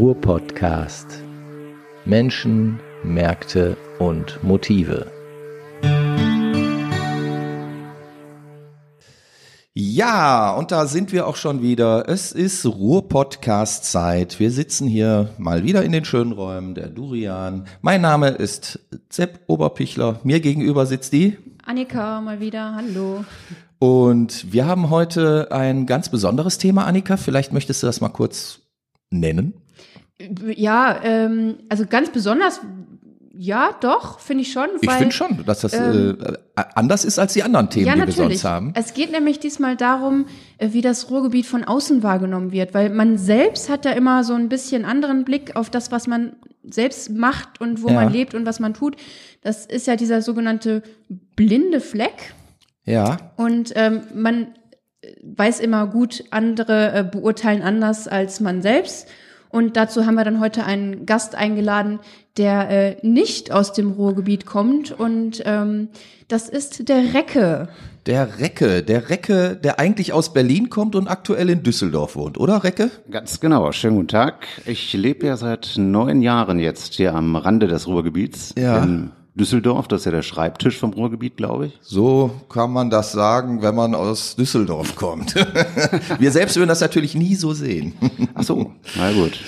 Ruhr-Podcast. Menschen, Märkte und Motive. Ja, und da sind wir auch schon wieder. Es ist Ruhr-Podcast-Zeit. Wir sitzen hier mal wieder in den schönen Räumen der Durian. Mein Name ist Sepp Oberpichler. Mir gegenüber sitzt die Annika mal wieder. Hallo. Und wir haben heute ein ganz besonderes Thema, Annika. Vielleicht möchtest du das mal kurz nennen. Ja, ähm, also ganz besonders, ja, doch, finde ich schon. Ich weil- finde schon, dass das ähm, äh, anders ist als die anderen Themen, Ja, die wir sonst haben. Es geht nämlich diesmal darum, äh, wie das Ruhrgebiet von außen wahrgenommen wird, weil man selbst hat ja immer so ein bisschen anderen Blick auf das, was man selbst macht und wo Ja. man lebt und was man tut. Das ist ja dieser sogenannte blinde Fleck. Ja, Und ähm, man äh, weiß immer gut, andere äh, beurteilen anders als man selbst. Und dazu haben wir dann heute einen Gast eingeladen, der äh, nicht aus dem Ruhrgebiet kommt. Und ähm, das ist der Recke. der Recke, der Recke, der eigentlich aus Berlin kommt und aktuell in Düsseldorf wohnt, oder Recke? Ganz genau, schönen guten Tag. Ich lebe ja seit neun Jahren jetzt hier am Rande des Ruhrgebiets Ja. in Düsseldorf. Das ist ja der Schreibtisch vom Ruhrgebiet, glaube ich. So kann man das sagen, wenn man aus Düsseldorf kommt. Wir selbst würden das natürlich nie so sehen. Ach so, na gut.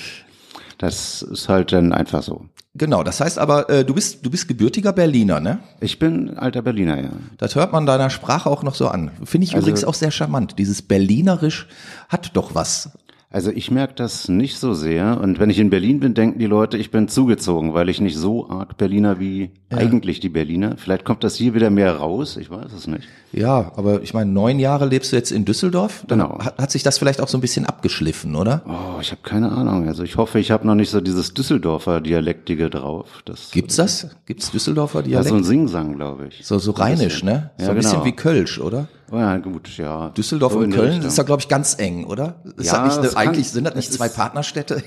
Das ist halt dann einfach so. Genau, das heißt aber, äh, du bist du bist gebürtiger Berliner, ne? Ich bin alter Berliner, ja. Das hört man deiner Sprache auch noch so an. Finde ich Also- übrigens auch sehr charmant. Dieses Berlinerisch hat doch was. Also ich merke das nicht so sehr. Und wenn ich in Berlin bin, denken die Leute, ich bin zugezogen, weil ich nicht so arg Berliner wie eigentlich die Berliner. Vielleicht kommt das hier wieder mehr raus, ich weiß es nicht. Ja, aber ich meine, neun Jahre lebst du jetzt in Düsseldorf. Dann Genau. Hat, hat sich das vielleicht auch so ein bisschen abgeschliffen, oder? Oh, ich habe keine Ahnung. Also ich hoffe, ich habe noch nicht so dieses Düsseldorfer Dialektige drauf. Das Gibt's das? Gibt's Düsseldorfer Ja, Dialekt? so ein Singsang, glaube ich. so, so rheinisch, ne? So Ja, ein bisschen genau. wie Kölsch, oder? Oh ja, gut, ja. Düsseldorf So und Köln Richtung. ist ja, glaube ich, ganz eng, oder? Ist Ja, das eine, kann- eigentlich sind das nicht zwei Partnerstädte?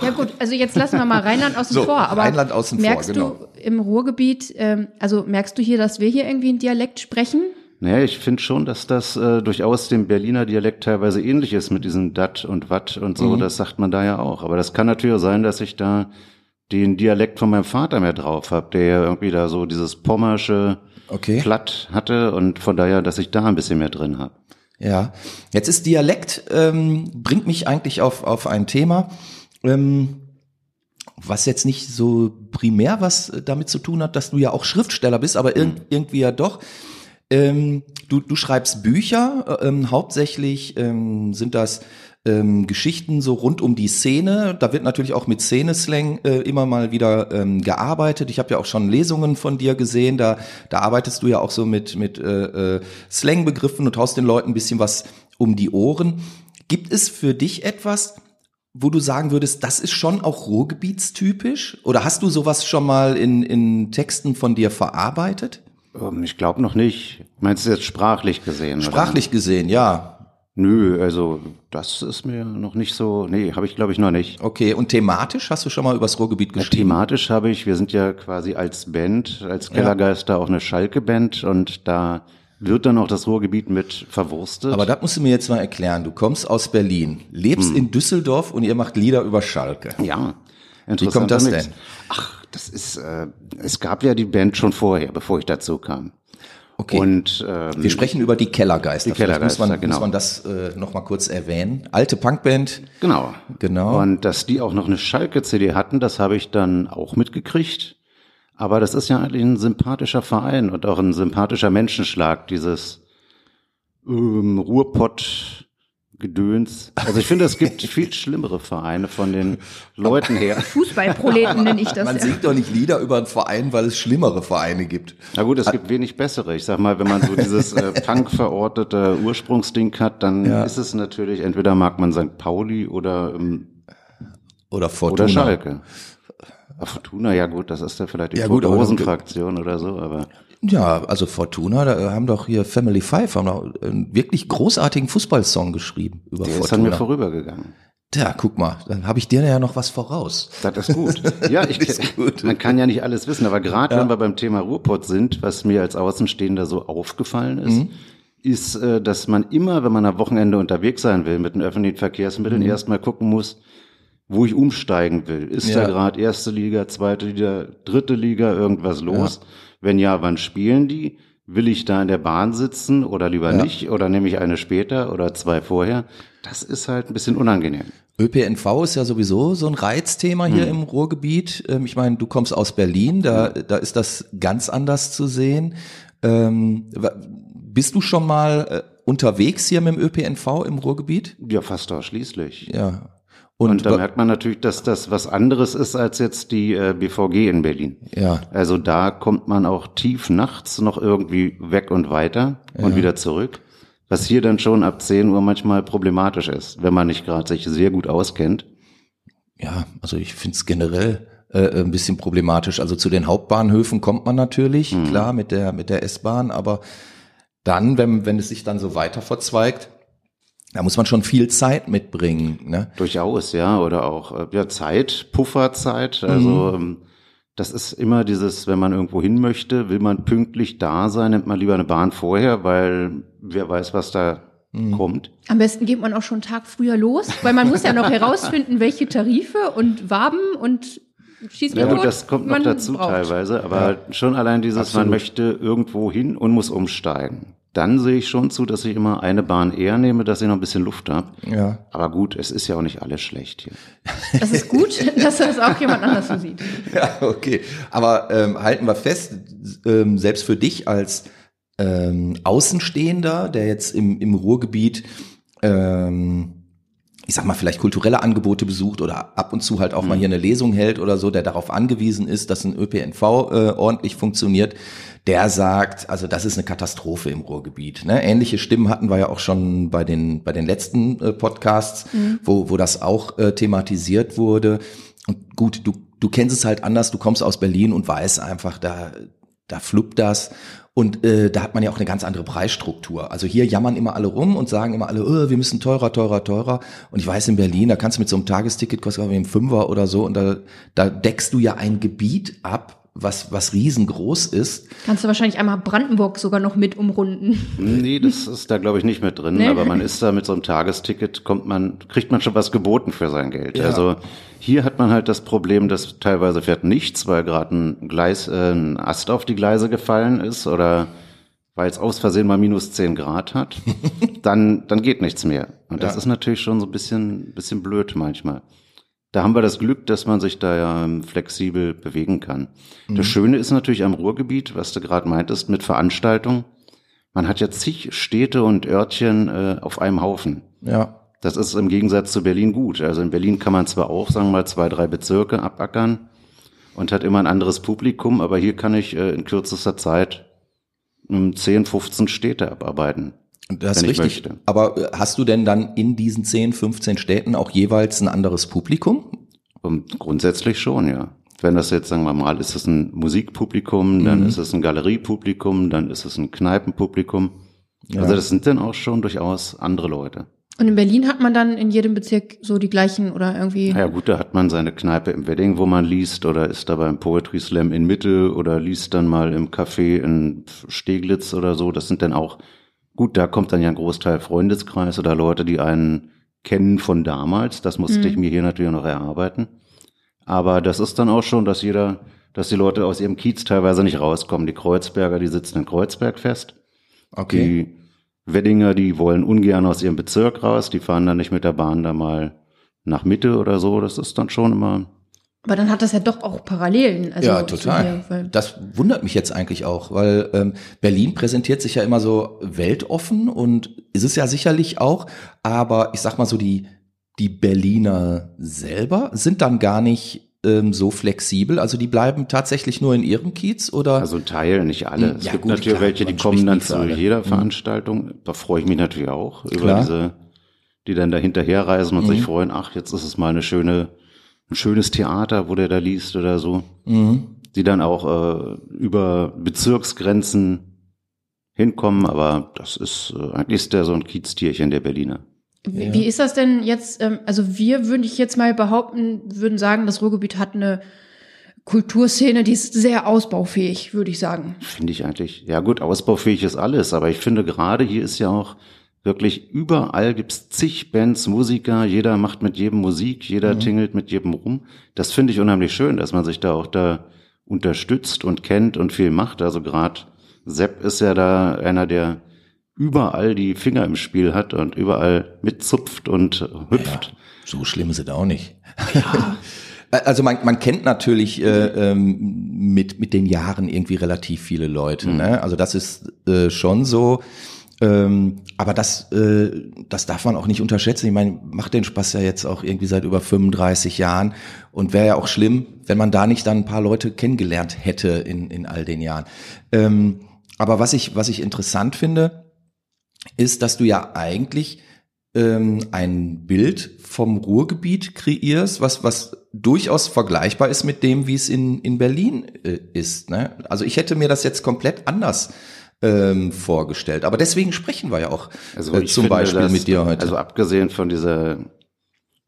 Ja gut, also jetzt lassen wir mal Rheinland außen So, vor. Aber Rheinland außen vor, merkst genau. du im Ruhrgebiet, ähm, also merkst du hier, dass wir hier irgendwie einen Dialekt sprechen? Naja, ich finde schon, dass das äh, durchaus dem Berliner Dialekt teilweise ähnlich ist mit diesem Dat und Wat und Mhm. so. Das sagt man da ja auch. Aber das kann natürlich auch sein, dass ich da den Dialekt von meinem Vater mehr drauf habe, der ja irgendwie da so dieses pommersche Okay. Platt hatte und von daher, dass ich da ein bisschen mehr drin habe. Ja, jetzt ist Dialekt, ähm, bringt mich eigentlich auf, auf ein Thema, ähm, was jetzt nicht so primär was damit zu tun hat, dass du ja auch Schriftsteller bist, aber irg irgendwie ja doch. Ähm, du, du schreibst Bücher, äh, ähm, hauptsächlich ähm, sind das ähm, Geschichten so rund um die Szene. Da wird natürlich auch mit Szeneslang äh, immer mal wieder ähm, gearbeitet. Ich habe ja auch schon Lesungen von dir gesehen. Da, da arbeitest du ja auch so mit, mit äh, äh, Slangbegriffen und haust den Leuten ein bisschen was um die Ohren. Gibt es für dich etwas, wo du sagen würdest, das ist schon auch Ruhrgebietstypisch? Oder hast du sowas schon mal in, in Texten von dir verarbeitet? Ähm, ich glaube noch nicht. Meinst du jetzt sprachlich gesehen? oder? Sprachlich gesehen, ja. Nö, also das ist mir noch nicht so. Nee, habe ich glaube ich noch nicht. Okay, und thematisch hast du schon mal übers Ruhrgebiet Ja, geschrieben? thematisch habe ich, wir sind ja quasi als Band, als Kellergeister auch eine Schalke-Band und da wird dann auch das Ruhrgebiet mit verwurstet. Aber das musst du mir jetzt mal erklären. Du kommst aus Berlin, lebst Hm. in Düsseldorf und ihr macht Lieder über Schalke. ja, Wie kommt das denn? Ach, das ist, äh, es gab ja die Band schon vorher, bevor ich dazu kam. Okay. Und ähm, wir sprechen über die Kellergeister. Die Vielleicht muss man, Kellergeister, genau. muss man das äh, noch mal kurz erwähnen. Alte Punkband. Genau. Genau. Und dass die auch noch eine Schalke-CD hatten, das habe ich dann auch mitgekriegt. Aber das ist ja eigentlich ein sympathischer Verein und auch ein sympathischer Menschenschlag, dieses ähm, Ruhrpott-Gedöns. Also ich finde, es gibt viel schlimmere Vereine von den Leuten her. Fußballproleten nenne ich das. Man ja. singt doch nicht Lieder über einen Verein, weil es schlimmere Vereine gibt. Na gut, es gibt wenig bessere. Ich sag mal, wenn man so dieses äh, Punk-verortete Ursprungsding hat, dann Ja. ist es natürlich, entweder mag man St. Pauli oder, ähm, Oder Fortuna. oder Schalke. Fortuna, ja gut, das ist ja vielleicht die Ja ja, gut, aber dann- Fraktion oder so, aber Ja, also Fortuna, da haben doch hier Family Five, haben doch einen wirklich großartigen Fußballsong geschrieben über der ist an Fortuna. mir vorübergegangen. Tja, guck mal, dann habe ich dir ja noch was voraus. Das ist gut. Ja, ich, gut. man kann ja nicht alles wissen, aber gerade wenn wir beim Thema Ruhrpott sind, was mir als Außenstehender so aufgefallen ist, Mhm. ist, äh, dass man immer, wenn man am Wochenende unterwegs sein will mit den öffentlichen Verkehrsmitteln, Mhm. erstmal gucken muss, wo ich umsteigen will. Ist Ja. da gerade erste Liga, zweite Liga, dritte Liga irgendwas los? Wenn ja, wann spielen die? Will ich da in der Bahn sitzen oder lieber Ja. nicht? Oder nehme ich eine später oder zwei vorher? Das ist halt ein bisschen unangenehm. ÖPNV ist ja sowieso so ein Reizthema hier im Ruhrgebiet. Ähm, Ich meine, du kommst aus Berlin, da, da ist das ganz anders zu sehen. Ähm, bist du schon mal äh, unterwegs hier mit dem ÖPNV im Ruhrgebiet? Ja, fast ausschließlich. Ja. Und, da wa- merkt man natürlich, dass das was anderes ist als jetzt die äh, BVG in Berlin. ja, Also da kommt man auch tief nachts noch irgendwie weg und weiter und wieder zurück. Was hier dann schon ab 10 Uhr manchmal problematisch ist, wenn man nicht gerade sich sehr gut auskennt. ja, also ich finde es generell äh, ein bisschen problematisch. Also zu den Hauptbahnhöfen kommt man natürlich, klar, mit der, mit der S-Bahn, aber dann, wenn, wenn es sich dann so weiter verzweigt, da muss man schon viel Zeit mitbringen. Ne? Durchaus, ja. Oder auch äh, ja, Zeit, Pufferzeit. Also ähm, das ist immer dieses, wenn man irgendwo hin möchte, will man pünktlich da sein, nimmt man lieber eine Bahn vorher, weil wer weiß, was da kommt. Am besten geht man auch schon einen Tag früher los, weil man muss ja noch herausfinden, welche Tarife und Waben und schießt Ja gut, das kommt noch man dazu braucht. teilweise, aber schon allein dieses, Absolut. man möchte irgendwo hin und muss umsteigen. Dann sehe ich schon zu, dass ich immer eine Bahn eher nehme, dass ich noch ein bisschen Luft habe. Ja. Aber gut, es ist ja auch nicht alles schlecht hier. Das ist gut, dass das auch jemand anders so sieht. Ja, okay. Aber ähm, halten wir fest, ähm, selbst für dich als ähm, Außenstehender, der jetzt im, im Ruhrgebiet, ähm, ich sag mal, vielleicht kulturelle Angebote besucht oder ab und zu halt auch mal hier eine Lesung hält oder so, der darauf angewiesen ist, dass ein ÖPNV äh, ordentlich funktioniert, der sagt, also das ist eine Katastrophe im Ruhrgebiet. Ne? Ähnliche Stimmen hatten wir ja auch schon bei den, bei den letzten äh, Podcasts, wo, wo das auch äh, thematisiert wurde. Und gut, du, du kennst es halt anders, du kommst aus Berlin und weißt einfach, da, da fluppt das. Und äh, da hat man ja auch eine ganz andere Preisstruktur. Also hier jammern immer alle rum und sagen immer alle, oh, wir müssen teurer, teurer, teurer. Und ich weiß, in Berlin, da kannst du mit so einem Tagesticket, kostet ich einen Fünfer oder so, und da, da deckst du ja ein Gebiet ab, was, was riesengroß ist. Kannst du wahrscheinlich einmal Brandenburg sogar noch mit umrunden. Nee, das ist da glaube ich nicht mit drin, Nee. aber man ist da mit so einem Tagesticket, kommt man, kriegt man schon was geboten für sein Geld. Ja. Also hier hat man halt das Problem, dass teilweise fährt nichts, weil gerade ein Gleis, äh, ein Ast auf die Gleise gefallen ist oder weil es aus Versehen mal minus 10 Grad hat, dann, dann geht nichts mehr. Und das Ja. ist natürlich schon so ein bisschen, bisschen blöd manchmal. Da haben wir das Glück, dass man sich da ja ähm, flexibel bewegen kann. Das Schöne ist natürlich am Ruhrgebiet, was du gerade meintest, mit Veranstaltungen. Man hat ja zig Städte und Örtchen äh, auf einem Haufen. Ja. Das ist im Gegensatz zu Berlin gut. Also in Berlin kann man zwar auch, sagen wir mal, zwei, drei Bezirke abackern und hat immer ein anderes Publikum, aber hier kann ich äh, in kürzester Zeit ähm, 10, 15 Städte abarbeiten. Das ist richtig. möchte. Aber äh, hast du denn dann in diesen 10, 15 Städten auch jeweils ein anderes Publikum? Und grundsätzlich schon, ja. Wenn das jetzt, sagen wir mal, ist es ein Musikpublikum, dann ist es ein Galeriepublikum, dann ist es ein Kneipenpublikum. Also das sind dann auch schon durchaus andere Leute. Und in Berlin hat man dann in jedem Bezirk so die gleichen oder irgendwie. Ja gut, da hat man seine Kneipe im Wedding, wo man liest, oder ist da beim Poetry Slam in Mitte oder liest dann mal im Café in Steglitz oder so. Das sind dann auch, gut, da kommt dann ja ein Großteil Freundeskreis oder Leute, die einen kennen von damals. Das musste ich mir hier natürlich noch erarbeiten. Aber das ist dann auch schon, dass jeder, dass die Leute aus ihrem Kiez teilweise nicht rauskommen. Die Kreuzberger, die sitzen in Kreuzberg fest. Die Weddinger, die wollen ungern aus ihrem Bezirk raus, die fahren dann nicht mit der Bahn da mal nach Mitte oder so. Das ist dann schon immer. Aber dann hat das ja doch auch Parallelen. Also ja, total. hier, weil- das wundert mich jetzt eigentlich auch, weil ähm, Berlin präsentiert sich ja immer so weltoffen und ist es ja sicherlich auch, aber ich sag mal so, die, die Berliner selber sind dann gar nicht ähm, so flexibel. Also die bleiben tatsächlich nur in ihrem Kiez oder Also ein Teil, nicht alle. Es ja, gibt gut, natürlich klar, welche, die kommen dann zu alle. jeder Mhm. Veranstaltung. Da freue ich mich natürlich auch über Klar. diese, die dann da hinterherreisen und Mhm. sich freuen, ach, jetzt ist es mal eine schöne, ein schönes Theater, wo der da liest oder so. Mhm. Die dann auch äh, über Bezirksgrenzen hinkommen, aber das ist, äh, eigentlich ist der so ein Kieztierchen, der Berliner. Wie, Ja. wie ist das denn jetzt? Ähm, also wir würde ich jetzt mal behaupten, würden sagen, das Ruhrgebiet hat eine Kulturszene, die ist sehr ausbaufähig, würde ich sagen. Finde ich eigentlich, ja gut, ausbaufähig ist alles, aber ich finde gerade hier ist ja auch Wirklich überall gibt's zig Bands, Musiker, jeder macht mit jedem Musik, jeder tingelt mit jedem rum. Das finde ich unheimlich schön, dass man sich da auch da unterstützt und kennt und viel macht. Also gerade Sepp ist ja da einer, der überall die Finger im Spiel hat und überall mitzupft und hüpft. So schlimm ist es auch nicht. Also man, man kennt natürlich äh, ähm, mit, mit den Jahren irgendwie relativ viele Leute. Ne? Also das ist äh, schon so. Ähm, aber das, äh, das darf man auch nicht unterschätzen. Ich meine, macht den Spaß ja jetzt auch irgendwie seit über 35 Jahren und wäre ja auch schlimm, wenn man da nicht dann ein paar Leute kennengelernt hätte in, in all den Jahren. Ähm, aber was ich, was ich interessant finde, ist, dass du ja eigentlich ähm, ein Bild vom Ruhrgebiet kreierst, was, was durchaus vergleichbar ist mit dem, wie es in, in Berlin äh, ist. Ne? Also ich hätte mir das jetzt komplett anders ähm, vorgestellt. Aber deswegen sprechen wir ja auch Also äh, zum finde, Beispiel dass- mit dir heute. Also abgesehen von dieser,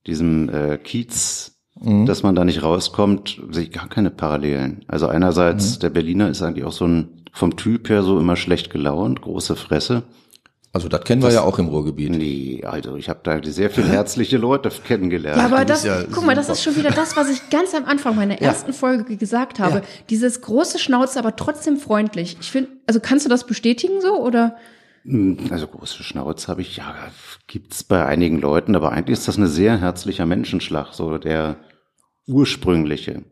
diesem äh, Kiez, Mhm. dass man da nicht rauskommt, sehe ich gar keine Parallelen. Also Mhm. einerseits, der Berliner ist eigentlich auch so ein, vom Typ her so immer schlecht gelaunt, große Fresse. Also das kennen wir ja auch im Ruhrgebiet. Nee, also ich habe da sehr viele herzliche Leute kennengelernt. Ja, aber das, ja guck mal, das super. ist schon wieder das, was ich ganz am Anfang meiner ersten Folge gesagt habe. Ja. Dieses große Schnauze, aber trotzdem freundlich. Ich finde, also kannst du das bestätigen so oder? Hm, Also große Schnauze habe ich, ja, gibt's bei einigen Leuten, aber eigentlich ist das ein sehr herzlicher Menschenschlag, so der ursprüngliche.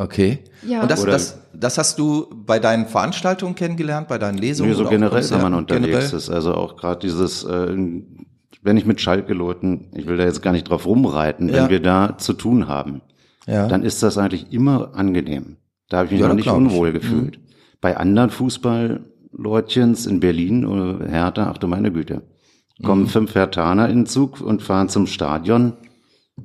Okay. Ja. Und das, Oder- das, das hast du bei deinen Veranstaltungen kennengelernt, bei deinen Lesungen? Nee, so generell, wenn man unterwegs Generell? ist. Also auch gerade dieses, äh, wenn ich mit Schalke-Leuten, ich will da jetzt gar nicht drauf rumreiten, Ja. wenn wir da zu tun haben, Ja. dann ist das eigentlich immer angenehm. Da habe ich mich Ja, noch nicht glaub ich. Mhm. unwohl gefühlt. Bei anderen Fußballleutchens in Berlin oder Hertha, ach du meine Güte, kommen Mhm. fünf Hertaner in den Zug und fahren zum Stadion,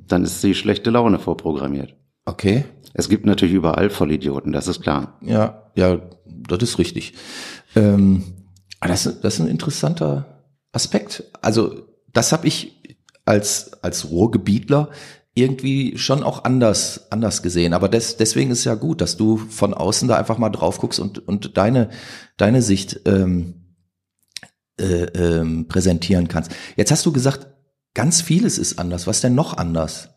dann ist die schlechte Laune vorprogrammiert. Okay. Es gibt natürlich überall Vollidioten, das ist klar. Ja, ja, das ist richtig. Ähm, aber das, das ist ein interessanter Aspekt. Also das habe ich als als Ruhrgebietler irgendwie schon auch anders anders gesehen. Aber des, deswegen ist ja gut, dass du von außen da einfach mal drauf guckst und und deine deine Sicht ähm, äh, ähm, präsentieren kannst. Jetzt hast du gesagt, ganz vieles ist anders. Was denn noch anders?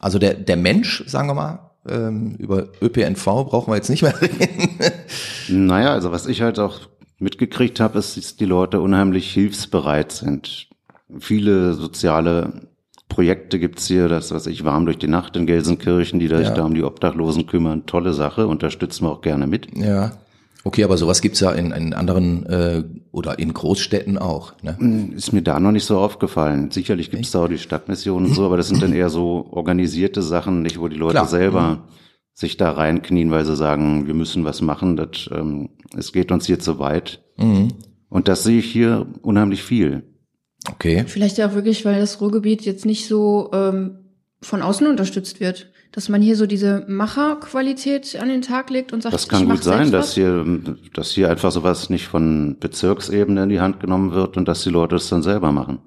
Also der der Mensch, sagen wir mal, ähm, über ÖPNV brauchen wir jetzt nicht mehr reden. Naja, also was ich halt auch mitgekriegt habe, ist, dass die Leute unheimlich hilfsbereit sind. Viele soziale Projekte gibt's hier, das was ich warm durch die Nacht in Gelsenkirchen, die da sich Ja. da um die Obdachlosen kümmern. Tolle Sache, unterstützen wir auch gerne mit. Ja. Okay, aber sowas gibt's ja in, in anderen äh, oder in Großstädten auch. Ne? Ist mir da noch nicht so aufgefallen. Sicherlich gibt's da auch die Stadtmissionen und so, aber das sind dann eher so organisierte Sachen, nicht wo die Leute Klar. Mhm. selber sich da reinknien, weil sie sagen, wir müssen was machen, das, ähm, es geht uns hier zu weit. Mhm. Und das sehe ich hier unheimlich viel. Okay. Vielleicht ja auch wirklich, weil das Ruhrgebiet jetzt nicht so ähm, von außen unterstützt wird. Dass man hier so diese Macherqualität an den Tag legt und sagt, Das kann gut sein, dass was. hier, dass hier einfach sowas nicht von Bezirksebene in die Hand genommen wird und dass die Leute es dann selber machen.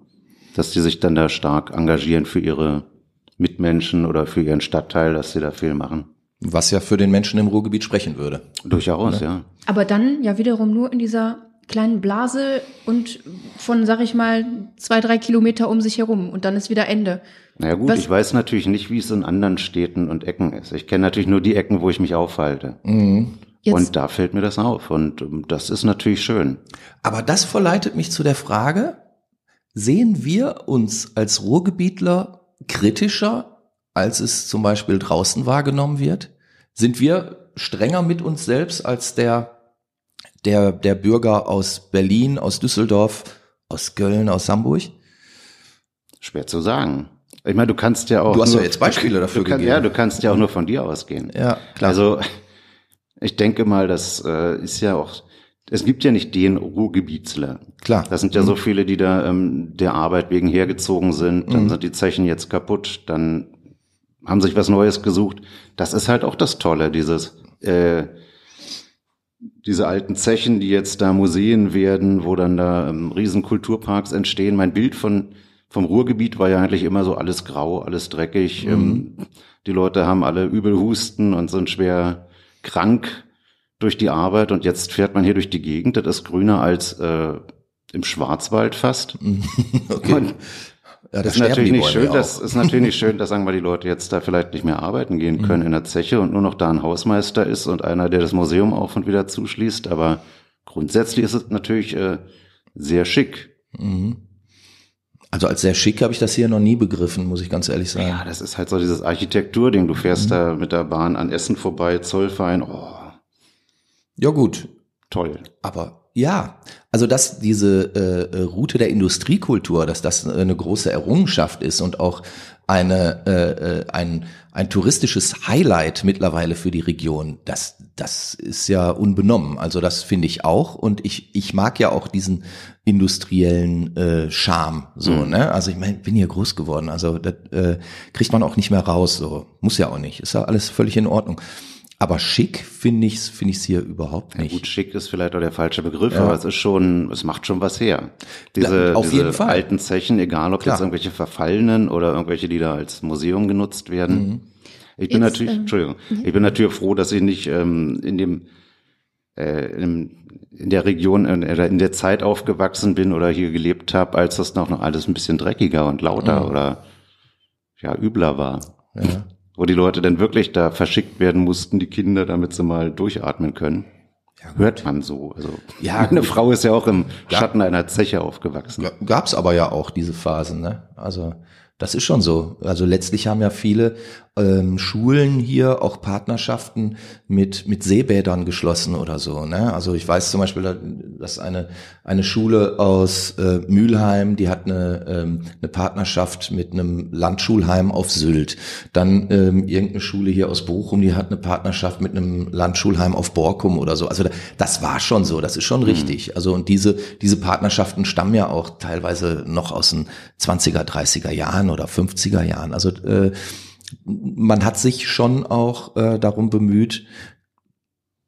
Dass die sich dann da stark engagieren für ihre Mitmenschen oder für ihren Stadtteil, dass sie da viel machen. Was ja für den Menschen im Ruhrgebiet sprechen würde. Durchaus, ja. Aber dann ja wiederum nur in dieser kleinen Blase und von, sag ich mal, zwei, drei Kilometer um sich herum und dann ist wieder Ende. Naja gut, Was- ich weiß natürlich nicht, wie es in anderen Städten und Ecken ist. Ich kenne natürlich nur die Ecken, wo ich mich aufhalte. Mhm. Und da fällt mir das auf. Und ähm, das ist natürlich schön. Aber das verleitet mich zu der Frage, sehen wir uns als Ruhrgebietler kritischer, als es zum Beispiel draußen wahrgenommen wird? Sind wir strenger mit uns selbst als der, der, der Bürger aus Berlin, aus Düsseldorf, aus Köln, aus Hamburg? Schwer zu sagen. Ich meine, du kannst ja auch. Du hast nur, ja jetzt Beispiele dafür kann, gegeben. Ja, du kannst ja auch nur von dir ausgehen. Ja, klar. Also ich denke mal, das äh, ist ja auch, es gibt ja nicht den Ruhrgebietsler. Klar. Das sind ja so viele, die da ähm, der Arbeit wegen hergezogen sind, dann Mhm. sind die Zechen jetzt kaputt, dann haben sich was Neues gesucht. Das ist halt auch das Tolle, dieses äh, diese alten Zechen, die jetzt da Museen werden, wo dann da ähm, riesen Kulturparks entstehen. Mein Bild von vom Ruhrgebiet war ja eigentlich immer so alles grau, alles dreckig. Ähm, die Leute haben alle übel Husten und sind schwer krank durch die Arbeit und jetzt fährt man hier durch die Gegend. Das ist grüner als äh, im Schwarzwald fast. Okay. Und ja, da ist natürlich nicht schön, ja das auch. ist natürlich nicht schön, dass sagen wir die Leute jetzt da vielleicht nicht mehr arbeiten gehen können in der Zeche und nur noch da ein Hausmeister ist und einer, der das Museum auf und wieder zuschließt. Aber grundsätzlich ist es natürlich äh, sehr schick. Also als sehr schick habe ich das hier noch nie begriffen, muss ich ganz ehrlich sagen. Ja, das ist halt so dieses Architekturding. Du fährst da mit der Bahn an Essen vorbei, Zollverein, oh, Ja gut, toll. aber ja, also dass diese äh, äh, Route der Industriekultur, dass das eine große Errungenschaft ist und auch eine äh, äh, ein ein touristisches Highlight mittlerweile für die Region, das das ist ja unbenommen. Also das finde ich auch und ich ich mag ja auch diesen industriellen äh, Charme so, Mhm. ne? Also ich meine, bin hier groß geworden, also das äh, kriegt man auch nicht mehr raus so. Muss ja auch nicht. Ist ja alles völlig in Ordnung. Aber schick finde ich's finde ich's hier überhaupt Ja, nicht. gut, schick ist vielleicht auch der falsche Begriff, Ja. aber es ist schon, es macht schon was her. Diese, auf diese jeden Fall. alten Zechen, egal ob Klar. jetzt irgendwelche verfallenen oder irgendwelche, die da als Museum genutzt werden. Mhm. Ich bin Jetzt, natürlich, ähm, Entschuldigung, ich bin natürlich froh, dass ich nicht ähm, in dem äh, in, in der Region oder in der Zeit aufgewachsen bin oder hier gelebt habe, als das noch, noch alles ein bisschen dreckiger und lauter Mhm. oder ja übler war. Ja. Wo die Leute dann wirklich da verschickt werden mussten, die Kinder, damit sie mal durchatmen können. Hört man so. Also Ja, meine gut. Frau ist ja auch im Ja. Schatten einer Zeche aufgewachsen. Ga- Gab's aber ja auch diese Phasen, ne? Also das ist schon so. Also letztlich haben ja viele ähm, Schulen hier auch Partnerschaften mit mit Seebädern geschlossen oder so. Ne? Also ich weiß zum Beispiel, dass eine eine Schule aus äh, Mülheim, die hat eine ähm, eine Partnerschaft mit einem Landschulheim auf Sylt. Dann ähm, irgendeine Schule hier aus Bochum, die hat eine Partnerschaft mit einem Landschulheim auf Borkum oder so. Also da, das war schon so. Das ist schon richtig. Also und diese diese Partnerschaften stammen ja auch teilweise noch aus den 20er, 30er Jahren oder 50er Jahren. Also äh, man hat sich schon auch äh, darum bemüht,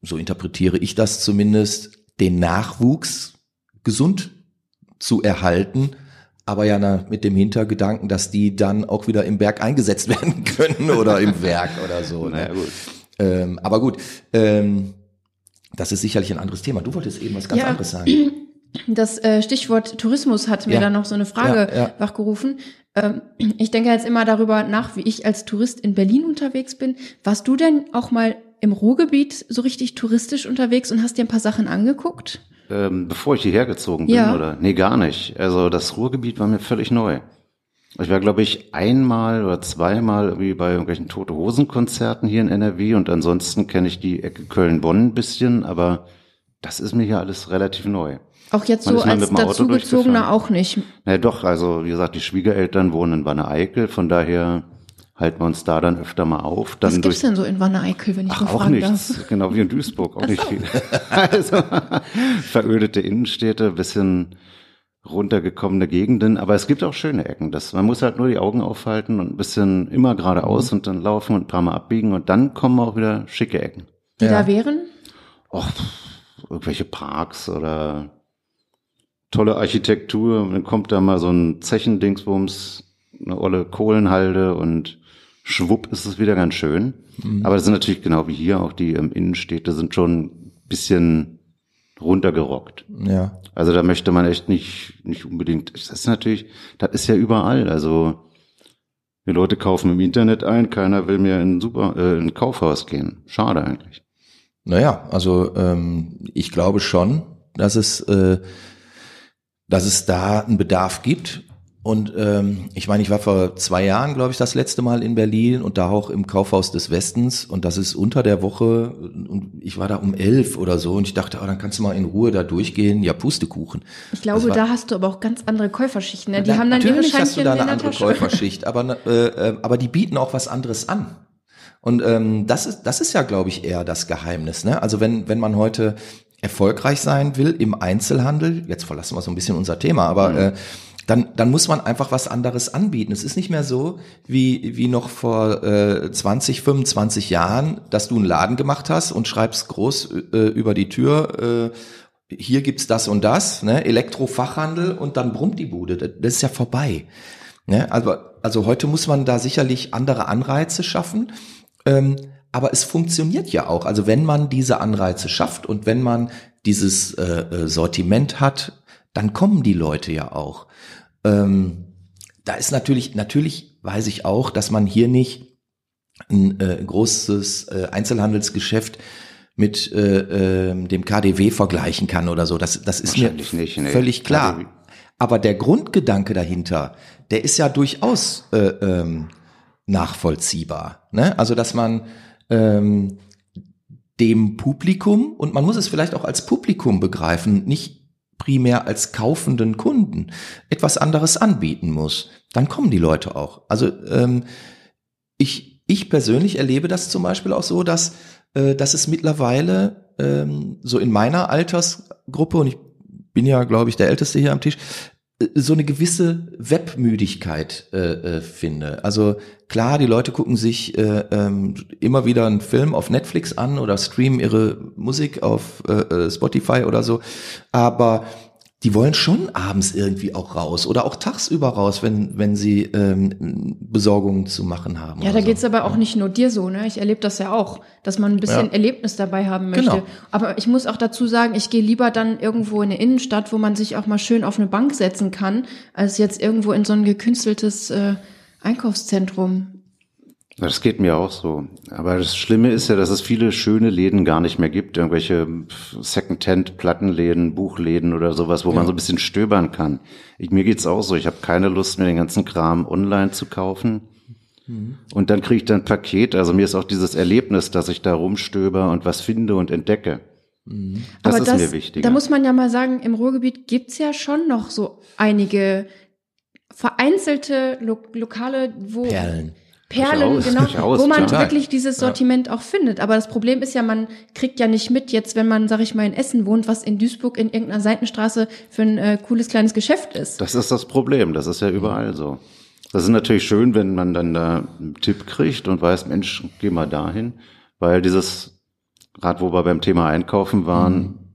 so interpretiere ich das zumindest, den Nachwuchs gesund zu erhalten, aber ja na, mit dem Hintergedanken, dass die dann auch wieder im Berg eingesetzt werden können oder im Werk oder so. Naja, Ne? gut. Ähm, aber gut, ähm, das ist sicherlich ein anderes Thema. Du wolltest eben was ganz Ja. anderes sagen. Das äh, Stichwort Tourismus hat mir Ja. dann noch so eine Frage Ja, ja. wachgerufen. Ähm, ich denke jetzt immer darüber nach, wie ich als Tourist in Berlin unterwegs bin. Warst du denn auch mal im Ruhrgebiet so richtig touristisch unterwegs und hast dir ein paar Sachen angeguckt? Ähm, bevor ich hierher gezogen bin, Ja. oder? Nee, gar nicht. Also das Ruhrgebiet war mir völlig neu. Ich war, glaube ich, einmal oder zweimal irgendwie bei irgendwelchen Tote Hosen Konzerten hier in NRW und ansonsten kenne ich die Ecke Köln-Bonn ein bisschen, aber das ist mir hier alles relativ neu. Auch jetzt Man so mal als mit dem Auto dazugezogener auch nicht. Na doch, also wie gesagt, die Schwiegereltern wohnen in Wanne-Eickel, von daher halten wir uns da dann öfter mal auf. Dann Was gibt's denn so in Wanne-Eickel, wenn ich Ach, auch fragen nichts. darf? Genau wie in Duisburg, auch nicht viel. Also verödete Innenstädte, bisschen runtergekommene Gegenden, aber es gibt auch schöne Ecken. Das, man muss halt nur die Augen aufhalten und ein bisschen immer geradeaus und dann laufen und ein paar Mal abbiegen und dann kommen auch wieder schicke Ecken. Die Ja. da wären? Och, irgendwelche Parks oder tolle Architektur. Und dann kommt da mal so ein Zechendingsbums, eine olle Kohlenhalde und schwupp ist es wieder ganz schön. Aber das sind natürlich genau wie hier auch die ähm, Innenstädte sind schon ein bisschen runtergerockt. Ja. Also da möchte man echt nicht, nicht unbedingt, das ist natürlich, das ist ja überall. Also die Leute kaufen im Internet ein, keiner will mehr in ein, Super, äh, in ein Kaufhaus gehen. Schade eigentlich. Naja, also ähm, ich glaube schon, dass es, äh, dass es da einen Bedarf gibt. Und ähm, ich meine, ich war vor zwei Jahren, glaube ich, das letzte Mal in Berlin und da auch im Kaufhaus des Westens. Und das ist unter der Woche. Und ich war da um elf oder so und ich dachte, oh, dann kannst du mal in Ruhe da durchgehen. Ja, Pustekuchen. Ich glaube, war- da hast du aber auch ganz andere Käuferschichten. Ne? Die Na, haben dann ihre natürlich hast du da in eine der andere Tasche. Käuferschicht, aber äh, äh, aber die bieten auch was anderes an. Und ähm, das ist das ist ja, glaube ich, eher das Geheimnis. Ne? Also wenn wenn man heute erfolgreich sein will im Einzelhandel, jetzt verlassen wir so ein bisschen unser Thema, aber äh, dann, dann muss man einfach was anderes anbieten. Es ist nicht mehr so wie, wie noch vor äh, 20, 25 Jahren, dass du einen Laden gemacht hast und schreibst groß äh, über die Tür, äh, hier gibt's das und das, ne? Elektrofachhandel und dann brummt die Bude. Das, das ist ja vorbei. Ne? Also, also heute muss man da sicherlich andere Anreize schaffen. Ähm, aber es funktioniert ja auch. Also wenn man diese Anreize schafft und wenn man dieses äh, äh, Sortiment hat, dann kommen die Leute ja auch. Ähm, da ist natürlich, natürlich weiß ich auch, dass man hier nicht ein äh, großes äh, Einzelhandelsgeschäft mit äh, äh, dem KDW vergleichen kann oder so. Das, das ist mir nicht, nee. völlig klar. KDW. Aber der Grundgedanke dahinter, der ist ja durchaus äh, ähm, nachvollziehbar. Ne? Also dass man ähm, dem Publikum, und man muss es vielleicht auch als Publikum begreifen, nicht primär als kaufenden Kunden, etwas anderes anbieten muss. Dann kommen die Leute auch. Also ähm, ich, ich persönlich erlebe das zum Beispiel auch so, dass, äh, dass es mittlerweile ähm, so in meiner Altersgruppe, und ich bin ja, glaube ich, der Älteste hier am Tisch, so eine gewisse Webmüdigkeit äh, äh, finde. Also klar, die Leute gucken sich äh, ähm, immer wieder einen Film auf Netflix an oder streamen ihre Musik auf äh, äh, Spotify oder so, aber die wollen schon abends irgendwie auch raus oder auch tagsüber raus, wenn wenn sie ähm, Besorgungen zu machen haben. Ja, da geht's so. aber auch nicht nur dir so, ne? Ich erlebe das ja auch, dass man ein bisschen Ja. Erlebnis dabei haben möchte. Genau. Aber ich muss auch dazu sagen, ich gehe lieber dann irgendwo in eine Innenstadt, wo man sich auch mal schön auf eine Bank setzen kann, als jetzt irgendwo in so ein gekünsteltes äh, Einkaufszentrum. Das geht mir auch so. Aber das Schlimme ist ja, dass es viele schöne Läden gar nicht mehr gibt. Irgendwelche Secondhand-Plattenläden, Buchläden oder sowas, wo man so ein bisschen stöbern kann. Ich, mir geht's auch so. Ich habe keine Lust, mir den ganzen Kram online zu kaufen. Und dann kriege ich dann ein Paket. Also mir ist auch dieses Erlebnis, dass ich da rumstöber und was finde und entdecke. Das Aber ist das, mir wichtiger. da muss man ja mal sagen, im Ruhrgebiet gibt's ja schon noch so einige vereinzelte Lo Lokale, wo Perlen. Perlen, Durchaus, genau, durchaus, wo man total. wirklich dieses Sortiment auch findet. Aber das Problem ist ja, man kriegt ja nicht mit jetzt, wenn man, sag ich mal, in Essen wohnt, was in Duisburg in irgendeiner Seitenstraße für ein äh, cooles kleines Geschäft ist. Das ist das Problem. Das ist ja überall so. Das ist natürlich schön, wenn man dann da einen Tipp kriegt und weiß, Mensch, geh mal dahin. Weil dieses, gerade wo wir beim Thema Einkaufen waren,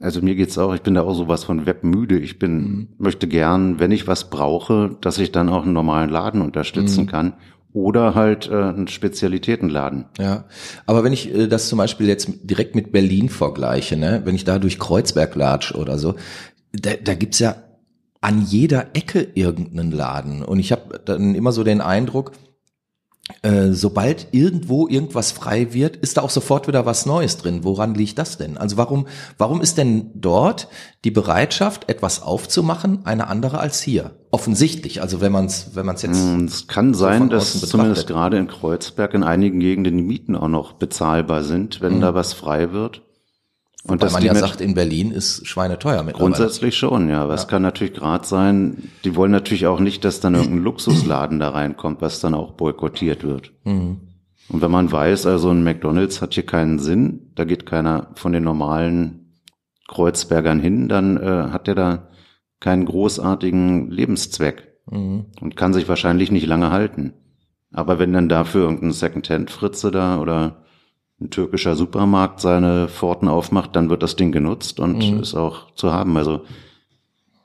also mir geht's auch, ich bin da auch sowas von webmüde. Ich bin, möchte gern, wenn ich was brauche, dass ich dann auch einen normalen Laden unterstützen kann. Oder halt äh, einen Spezialitätenladen. Ja, aber wenn ich äh, das zum Beispiel jetzt direkt mit Berlin vergleiche, ne, wenn ich da durch Kreuzberg latsch oder so, da, da gibt's ja an jeder Ecke irgendeinen Laden. Und ich habe dann immer so den Eindruck, äh, sobald irgendwo irgendwas frei wird, ist da auch sofort wieder was Neues drin. Woran liegt das denn? Also warum, warum ist denn dort die Bereitschaft, etwas aufzumachen, eine andere als hier? Offensichtlich. Also wenn man es, wenn man es jetzt Mm, Es kann so sein, von dass zumindest gerade in Kreuzberg in einigen Gegenden die Mieten auch noch bezahlbar sind, wenn da was frei wird. Und Weil dass man ja sagt, in Berlin ist schweineteuer mittlerweile. Grundsätzlich schon, ja. Aber es kann natürlich gerade sein, die wollen natürlich auch nicht, dass dann irgendein Luxusladen da reinkommt, was dann auch boykottiert wird. Mhm. Und wenn man weiß, also ein McDonalds hat hier keinen Sinn, da geht keiner von den normalen Kreuzbergern hin, dann äh, hat der da keinen großartigen Lebenszweck Mhm. und kann sich wahrscheinlich nicht lange halten. Aber wenn dann dafür irgendein Secondhand-Fritze da oder ein türkischer Supermarkt seine Pforten aufmacht, dann wird das Ding genutzt und Mhm. ist auch zu haben. Also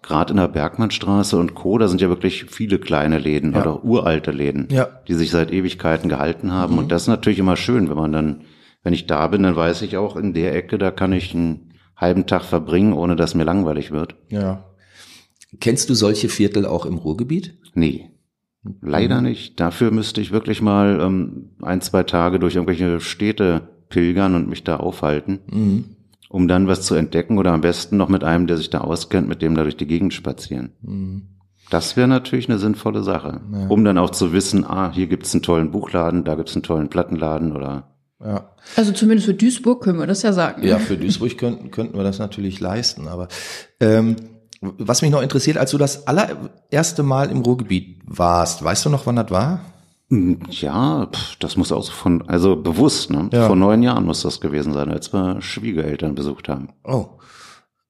gerade in der Bergmannstraße und Co., da sind ja wirklich viele kleine Läden Ja. oder uralte Läden, Ja. die sich seit Ewigkeiten gehalten haben. Und das ist natürlich immer schön, wenn man dann, wenn ich da bin, dann weiß ich auch, in der Ecke, da kann ich einen halben Tag verbringen, ohne dass mir langweilig wird. Ja. Kennst du solche Viertel auch im Ruhrgebiet? Nee. Leider nicht. Dafür müsste ich wirklich mal ähm, ein, zwei Tage durch irgendwelche Städte pilgern und mich da aufhalten, Mhm. um dann was zu entdecken oder am besten noch mit einem, der sich da auskennt, mit dem da durch die Gegend spazieren. Mhm. Das wäre natürlich eine sinnvolle Sache, um dann auch zu wissen, ah, hier gibt's einen tollen Buchladen, da gibt's einen tollen Plattenladen oder Ja. Also zumindest für Duisburg können wir das ja sagen. Ja, für Duisburg könnten, könnten wir das natürlich leisten. Aber ähm, was mich noch interessiert, als du das allererste Mal im Ruhrgebiet warst, weißt du noch, wann das war? Hm, Ja, das muss auch so von, also bewusst, ne? Ja. Vor neun Jahren muss das gewesen sein, als wir Schwiegereltern besucht haben. Oh.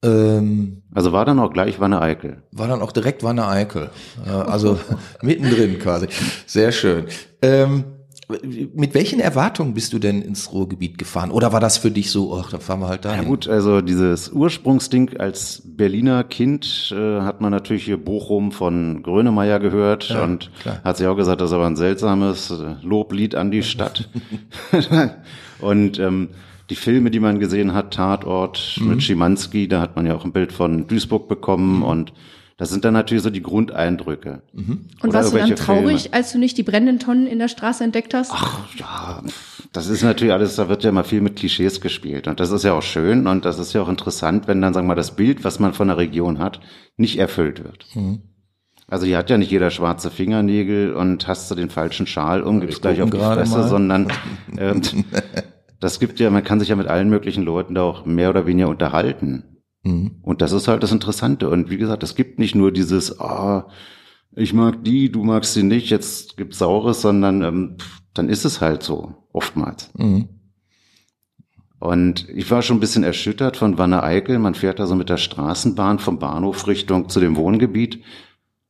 Ähm, Also war dann auch gleich Wanne Eickel. war dann auch direkt Wanne Eickel. Also mittendrin quasi. Sehr schön. Ähm, mit welchen Erwartungen bist du denn ins Ruhrgebiet gefahren? Oder war das für dich so, ach, dann fahren wir halt dahin? Ja gut, also dieses Ursprungsding als Berliner Kind äh, hat man natürlich hier Bochum von Grönemeyer gehört Ja, und klar. hat sich auch gesagt, das ist aber ein seltsames äh, Loblied an die Stadt. und ähm, die Filme, die man gesehen hat, Tatort Mhm. mit Schimanski, da hat man ja auch ein Bild von Duisburg Mhm. bekommen und das sind dann natürlich so die Grundeindrücke. Und Oder warst du dann traurig, Filme. als du nicht die brennenden Tonnen in der Straße entdeckt hast? Ja, das ist natürlich alles, da wird ja immer viel mit Klischees gespielt. Und das ist ja auch schön und das ist ja auch interessant, wenn dann, sagen wir mal, das Bild, was man von der Region hat, nicht erfüllt wird. Mhm. Also hier hat ja nicht jeder schwarze Fingernägel und hast du den falschen Schal um, gibst gleich auf die Fresse, mal. sondern ähm, das gibt ja, man kann sich ja mit allen möglichen Leuten da auch mehr oder weniger unterhalten. Mhm. Und das ist halt das Interessante. Und wie gesagt, es gibt nicht nur dieses, ah, ich mag die, du magst sie nicht, jetzt gibt's Saures, sondern ähm, dann ist es halt so, oftmals. Mhm. Und ich war schon ein bisschen erschüttert von Wanne Eickel. Man fährt da so mit der Straßenbahn vom Bahnhof Richtung zu dem Wohngebiet.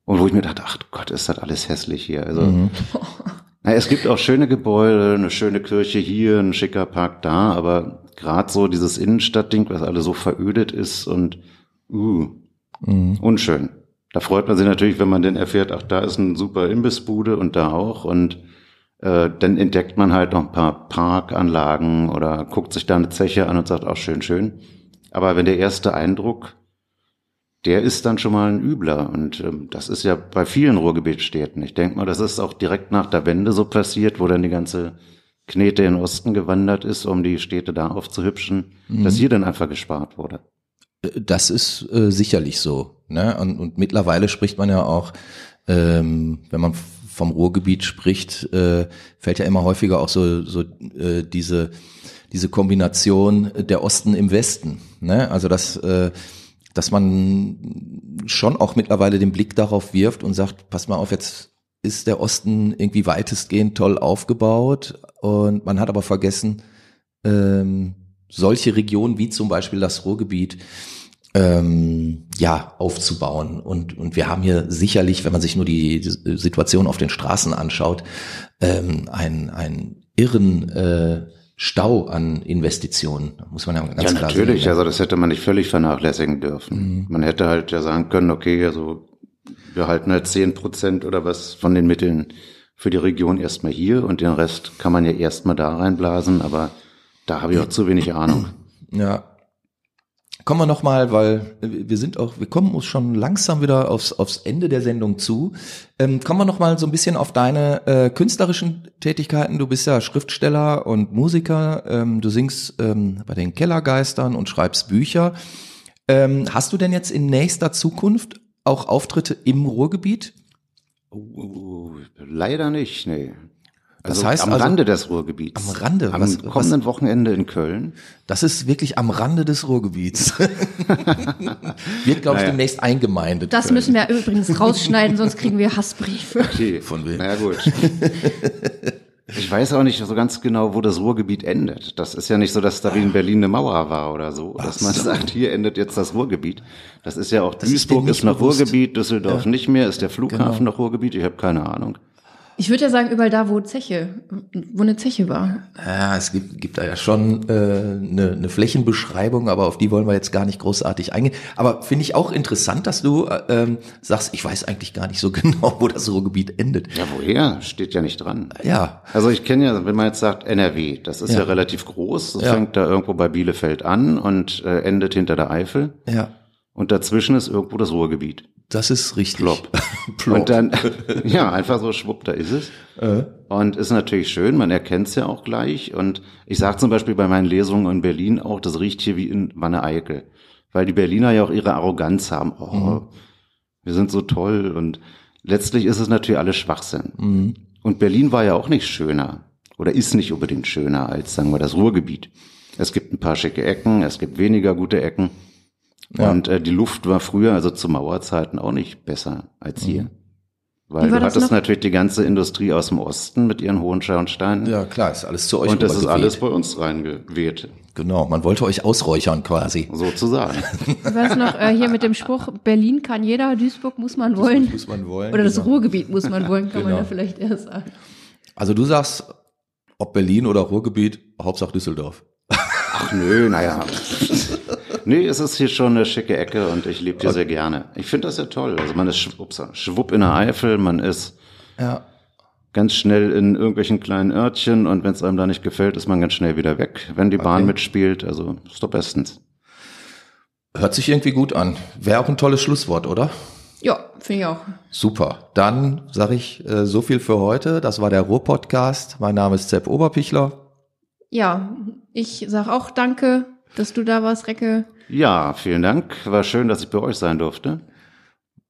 Und wo ich mir dachte, ach Gott, ist das alles hässlich hier. Also, Mhm. na, es gibt auch schöne Gebäude, eine schöne Kirche hier, ein schicker Park da, aber gerade so dieses Innenstadtding, was alles so verödet ist und uh, Mhm. unschön. Da freut man sich natürlich, wenn man dann erfährt, ach, da ist ein super Imbissbude und da auch. Und äh, dann entdeckt man halt noch ein paar Parkanlagen oder guckt sich da eine Zeche an und sagt, ach, schön, schön. Aber wenn der erste Eindruck, der ist dann schon mal ein übler. Und ähm, das ist ja bei vielen Ruhrgebietsstädten. Ich denke mal, das ist auch direkt nach der Wende so passiert, wo dann die ganze Knete in den Osten gewandert ist, um die Städte da aufzuhübschen, dass hier dann einfach gespart wurde. Das ist äh, sicherlich so. Ne? Und, und mittlerweile spricht man ja auch, ähm, wenn man vom Ruhrgebiet spricht, äh, fällt ja immer häufiger auch so, so äh, diese, diese Kombination der Osten im Westen. Ne? Also dass, äh, dass man schon auch mittlerweile den Blick darauf wirft und sagt, pass mal auf, jetzt ist der Osten irgendwie weitestgehend toll aufgebaut und man hat aber vergessen, ähm, solche Regionen wie zum Beispiel das Ruhrgebiet ähm, ja aufzubauen und und wir haben hier sicherlich, wenn man sich nur die, die Situation auf den Straßen anschaut, ähm, einen einen irren äh, Stau an Investitionen, muss man ja ganz ja, klar natürlich. sagen. Also das hätte man nicht völlig vernachlässigen dürfen. Man hätte halt ja sagen können, okay, also wir halten halt zehn Prozent oder was von den Mitteln für die Region erstmal hier und den Rest kann man ja erstmal da reinblasen, aber da habe ich auch zu wenig Ahnung. Ja. Kommen wir noch mal, weil wir sind auch, wir kommen uns schon langsam wieder aufs, aufs Ende der Sendung zu. Ähm, kommen wir noch mal so ein bisschen auf deine äh, künstlerischen Tätigkeiten. Du bist ja Schriftsteller und Musiker. Ähm, du singst ähm, bei den Kellergeistern und schreibst Bücher. Ähm, hast du denn jetzt in nächster Zukunft auch Auftritte im Ruhrgebiet? Uh, leider nicht, nee. Das Also heißt am also- Rande des Ruhrgebiets. Am Rande? Am Was- kommenden Wochenende in Köln. Das ist wirklich am Rande des Ruhrgebiets. Wird, glaube ich, Naja. demnächst eingemeindet. Das Köln. müssen wir übrigens rausschneiden, sonst kriegen wir Hassbriefe. Okay. Von wem? Naja, gut. Ich weiß auch nicht so ganz genau, wo das Ruhrgebiet endet. Das ist ja nicht so, dass da wie in Berlin eine Mauer war oder so, dass man sagt, hier endet jetzt das Ruhrgebiet. Das ist ja auch ist denen Duisburg nicht ist noch bewusst. Ruhrgebiet, Düsseldorf Ja. nicht mehr, ist der Flughafen Genau. noch Ruhrgebiet, ich habe keine Ahnung. Ich würde ja sagen, überall da, wo Zeche, wo eine Zeche war. Ja, es gibt, gibt da ja schon äh, eine, eine Flächenbeschreibung, aber auf die wollen wir jetzt gar nicht großartig eingehen. Aber finde ich auch interessant, dass du äh, ähm, sagst, ich weiß eigentlich gar nicht so genau, wo das Ruhrgebiet endet. Ja, woher? Steht ja nicht dran. Ja, Also ich kenne ja, wenn man jetzt sagt NRW, das ist ja, Ja. relativ groß, das Ja. fängt da irgendwo bei Bielefeld an und äh, endet hinter der Eifel. ja, Und dazwischen ist irgendwo das Ruhrgebiet. Das ist richtig. Plopp. Plopp. Und dann, ja, einfach so schwupp, da ist es. Äh, Und ist natürlich schön, man erkennt es ja auch gleich. Und ich sage zum Beispiel bei meinen Lesungen in Berlin auch, das riecht hier wie in Wanne Eickel. Weil die Berliner ja auch ihre Arroganz haben. Oh, Mhm. wir sind so toll. Und letztlich ist es natürlich alles Schwachsinn. Mhm. Und Berlin war ja auch nicht schöner. Oder ist nicht unbedingt schöner als, sagen wir, das Ruhrgebiet. Es gibt ein paar schicke Ecken, es gibt weniger gute Ecken. Ja. Und äh, die Luft war früher, also zu Mauerzeiten, auch nicht besser als hier. Mhm. Weil Wie war du das hattest noch? natürlich die ganze Industrie aus dem Osten mit ihren hohen Schornsteinen. ja, klar, ist alles zu euch und das ist rübergeweht. alles bei uns reingeweht, Genau, man wollte euch ausräuchern quasi. sozusagen. Ich weiß noch, äh, hier mit dem Spruch, Berlin kann jeder, Duisburg muss man wollen. Muss man wollen. Oder das genau. Ruhrgebiet muss man wollen, kann man Genau. ja vielleicht eher sagen. Also du sagst, ob Berlin oder Ruhrgebiet, Hauptsache Düsseldorf. Ach nö, naja. nee, es ist hier schon eine schicke Ecke und ich lebe hier sehr gerne. Ich finde das ja toll. Also man ist schwupp, schwupp in der Eifel, man ist Ja. ganz schnell in irgendwelchen kleinen Örtchen und wenn es einem da nicht gefällt, ist man ganz schnell wieder weg, wenn die Bahn Okay. mitspielt. Also ist doch bestens. Hört sich irgendwie gut an. Wäre auch ein tolles Schlusswort, oder? Ja, finde ich auch. Super. Dann sage ich äh, so viel für heute. Das war der Ruhr-Podcast. Mein Name ist Sepp Oberpichler. Ja, ich sag auch danke, dass du da warst, Recke. Ja, vielen Dank. War schön, dass ich bei euch sein durfte.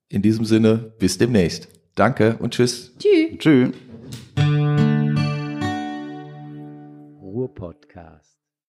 In diesem Sinne, bis demnächst. Danke und tschüss. Tschüss. Tschüss. Ruhr-Podcast.